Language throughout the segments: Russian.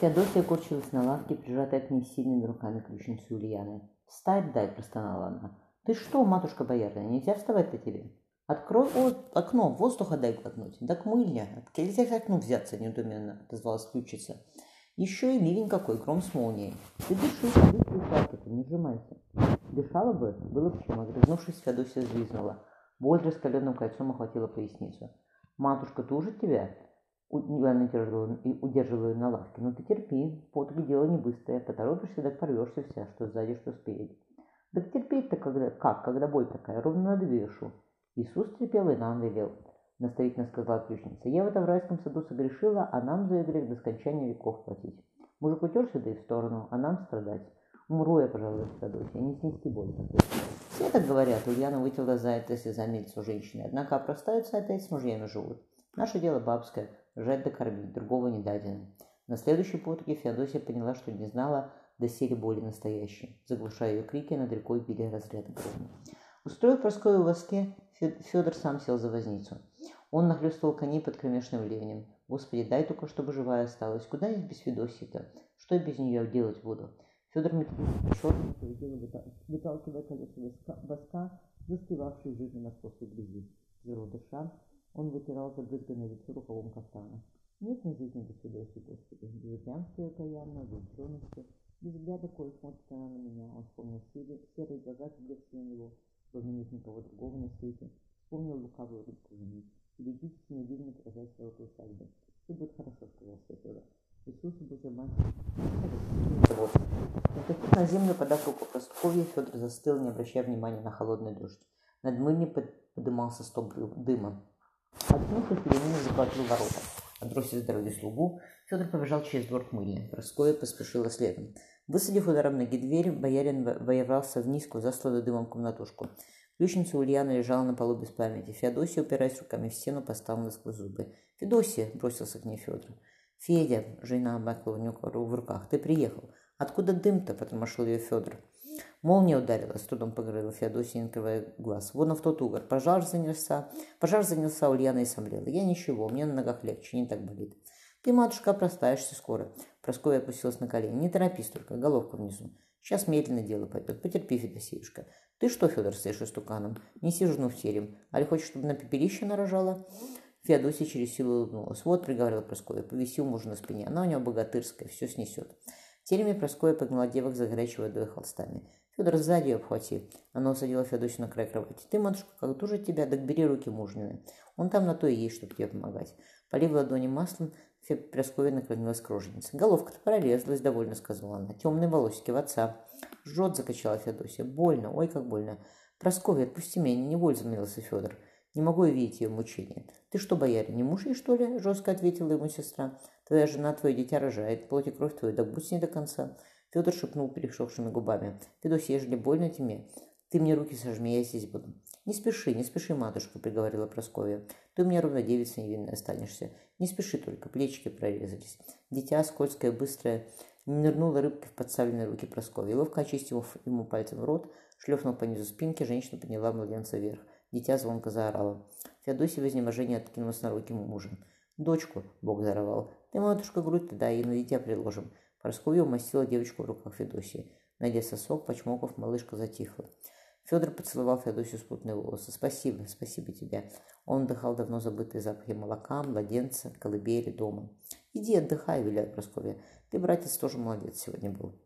Феодосия корчилась на лавке, прижатая к ней сильными руками ключницы Ульяны. «Встать дай!» – простонала она. «Ты что, матушка боярная, нельзя вставать-то тебе?» «Открой о, окно, воздуха дай глотнуть». «Да к мыльня, нельзя к окну взяться недуменно», – отозвалась ключица. «Еще и ливень какой, гром с молнией. Ты дыши, дыши, палки-то, не сжимайся». Дышала бы, было бы чем, огрызнувшись, Феодосия взвизгнула. Боль раскаленным кольцом охватила поясницу. «Матушка тужит тебя?» Иван удерживая на лавке. «Ну ты терпи, подвиг дело не быстрое. Поторопишься, так порвешься вся, что сзади, что спереди». «Так терпеть-то когда, как, когда боль такая, ровно над вешу». Иисус терпел и нам велел. Наставительно сказала ключница. «Я в этом райском саду согрешила, а нам за грех до скончания веков платить. Мужик утерся да и в сторону, а нам страдать. Умру я, пожалуй, в а не снести боль такой». Все так говорят, Ульяна вытерла за это слезами лицо женщины. Однако опростаются опять с мужьями живут. Наше дело бабское жать да кормить, другого не дадено. На следующей потуге Феодосия поняла, что не знала доселе боли настоящей. Заглушая ее крики, над рекой били разряды грома. Устроив Прасковью в воске, Федор сам сел за возницу. Он нахлестывал коней под кромешным ливнем. Господи, дай только, чтобы живая осталась. Куда я без Федосии-то? Что я без нее делать буду? Федор метнулся черным, дело выталкивая колеса воска, застывавший в жизни московской грязи. Зеро дыша, он вытирал забрызганное лицо рукавом кафтана. Нет на жизни без Федосии, Господи, без упрямства окаянного, без учености, без взгляда, кое смотрит она на меня. Он вспомнил серые, серые глаза, глядевшие на него, словно нет никого другого на свете. Вспомнил лукавую улыбку жены. Берегитесь, не дивно показать свою усадьбы. Все будет хорошо, сказал Федор. Иисусу Божий мальчик. Вот. Наступив на землю, подав руку Просковье, Федор застыл, не обращая внимания на холодный дождь. Над мыльней подымался стоп дыма. Откнувшись, Пеленина заплатил ворота. Отбросив с дороги слугу, Федор побежал через двор к мыльне. Проскоя поспешила следом. Высадив ударом ноги дверь, боярин воевался в низкую, засланную дымом комнатушку. Ключница Ульяна лежала на полу без памяти. Феодосия, упираясь руками в стену, поставила сквозь зубы. «Федосия!» – бросился к ней Федор. «Федя!» – жена обмакла у него в руках. «Ты приехал!» «Откуда дым-то?» – потормошил ее Федор. Молния ударила, с трудом поговорила Феодосия, открывая глаз. Вон в тот угор. Пожар занялся. Пожар занялся, Ульяна и сомлела. Я ничего, мне на ногах легче, не так болит. Ты, матушка, простаешься скоро. Прасковья опустилась на колени. Не торопись только, головка внизу. Сейчас медленно дело пойдет. Потерпи, Федосеюшка. Ты что, Федор, стоишь истуканом? Неси жену в терем. Али хочешь, чтобы на пепелище нарожала? Феодосия через силу улыбнулась. Вот, приговорила Прасковья, повисил мужа на спине. Она у него богатырская, все снесет. В тереме Прасковья погнала девок за горячей водой холстами. Федор сзади обхватил. Она усадила Федосию на край кровати. Ты, матушка, как тоже тебя, так бери руки мужнины. Он там на то и есть, чтобы тебе помогать. Полив ладони маслом, Прасковья наклонилась к роженице. Головка-то пролезлась, довольно сказала она. Темные волосики в отца. Жжет, закачала Федосия. Больно, ой, как больно. Прасковья, отпусти меня, не неволь, замылился Федор. Не могу я видеть ее мучения. Ты что, боярин, не муж ей, что ли? Жестко ответила ему сестра. Твоя жена твое дитя рожает, плоть и кровь твою, так будь с ней до конца. Федор шепнул перешевшими губами. «Федосия, ежели больно тебе, ты мне руки сожми, я здесь буду». «Не спеши, не спеши, матушка», — приговорила Прасковья. «Ты у меня ровно девица невинная останешься. Не спеши только, плечики прорезались». Дитя, скользкое, быстрое, нырнула рыбкой в подставленные руки Прасковьи. Ловко очистив ему пальцем рот, шлепнул по низу спинки, женщина подняла младенца вверх. Дитя звонко заорало. Феодосия в изнеможении откинулась на руки мужа. «Дочку!» — Бог зарывал. «Ты, матушка, грудь-то и на дитя приложим. Парсковья умастила девочку в руках Федосии. Найдя сосок, почмоков, малышка затихла. Федор поцеловал Феодосию спутные волосы. «Спасибо, спасибо тебе». Он вдыхал давно забытые запахи молока, младенца, колыбели, дома. «Иди отдыхай», — виляет Прасковья. «Ты, братец, тоже молодец сегодня был».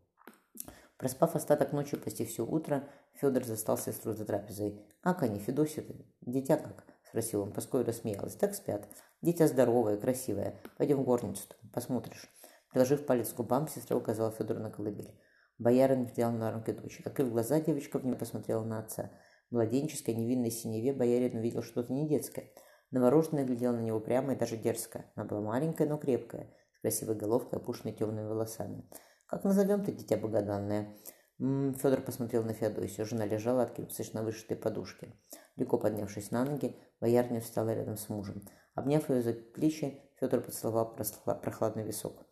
Проспав остаток ночи почти все утро, Федор застал сестру за трапезой. «Как они, Федосия-то? Дитя как?» — спросил он. Прасковья рассмеялась. «Так спят. Дитя здоровое, красивое. Пойдем в горницу посмотришь». Приложив палец к губам, сестра указала Федору на колыбель. Боярин взял на руки дочь. Открыв глаза, девочка в нее посмотрела на отца. В младенческой невинной синеве боярин увидел что-то не детское. Новорожденная глядела на него прямо и даже дерзко. Она была маленькая, но крепкая, с красивой головкой, опушенной темными волосами. «Как назовем ты, дитя богоданное?» Федор посмотрел на Феодосию. Жена лежала, откинувшись на вышитой подушке. Легко поднявшись на ноги, боярня встала рядом с мужем. Обняв ее за плечи, Федор поцеловал прохладный висок.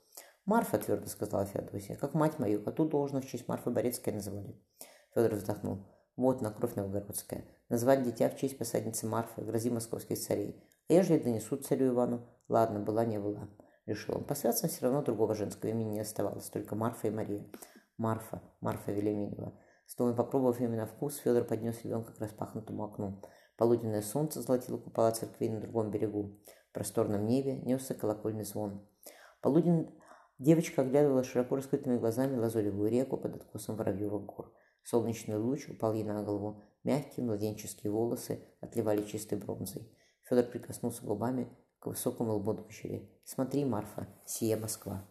«Марфа», — твердо сказала Феодосия, — «как мать мою, а ту должность в честь Марфы Борецкой называли». Федор вздохнул. «Вот на кровь новгородская. Назвать дитя в честь посадницы Марфы, грози московских царей. А ежели донесут царю Ивану? Ладно, была не была». Решил он. Посвяться все равно другого женского имени не оставалось, только Марфа и Мария. Марфа, Марфа Велиминова. Снова попробовав именно вкус, Федор поднес ребенка к распахнутому окну. Полуденное солнце золотило купола церкви на другом берегу. В просторном небе несся колокольный звон. Полуден... Девочка оглядывала широко раскрытыми глазами лазуревую реку под откосом Воробьевых гор. Солнечный луч упал ей на голову. Мягкие младенческие волосы отливали чистой бронзой. Федор прикоснулся губами к высокому лбу дочери. «Смотри, Марфа, сия Москва».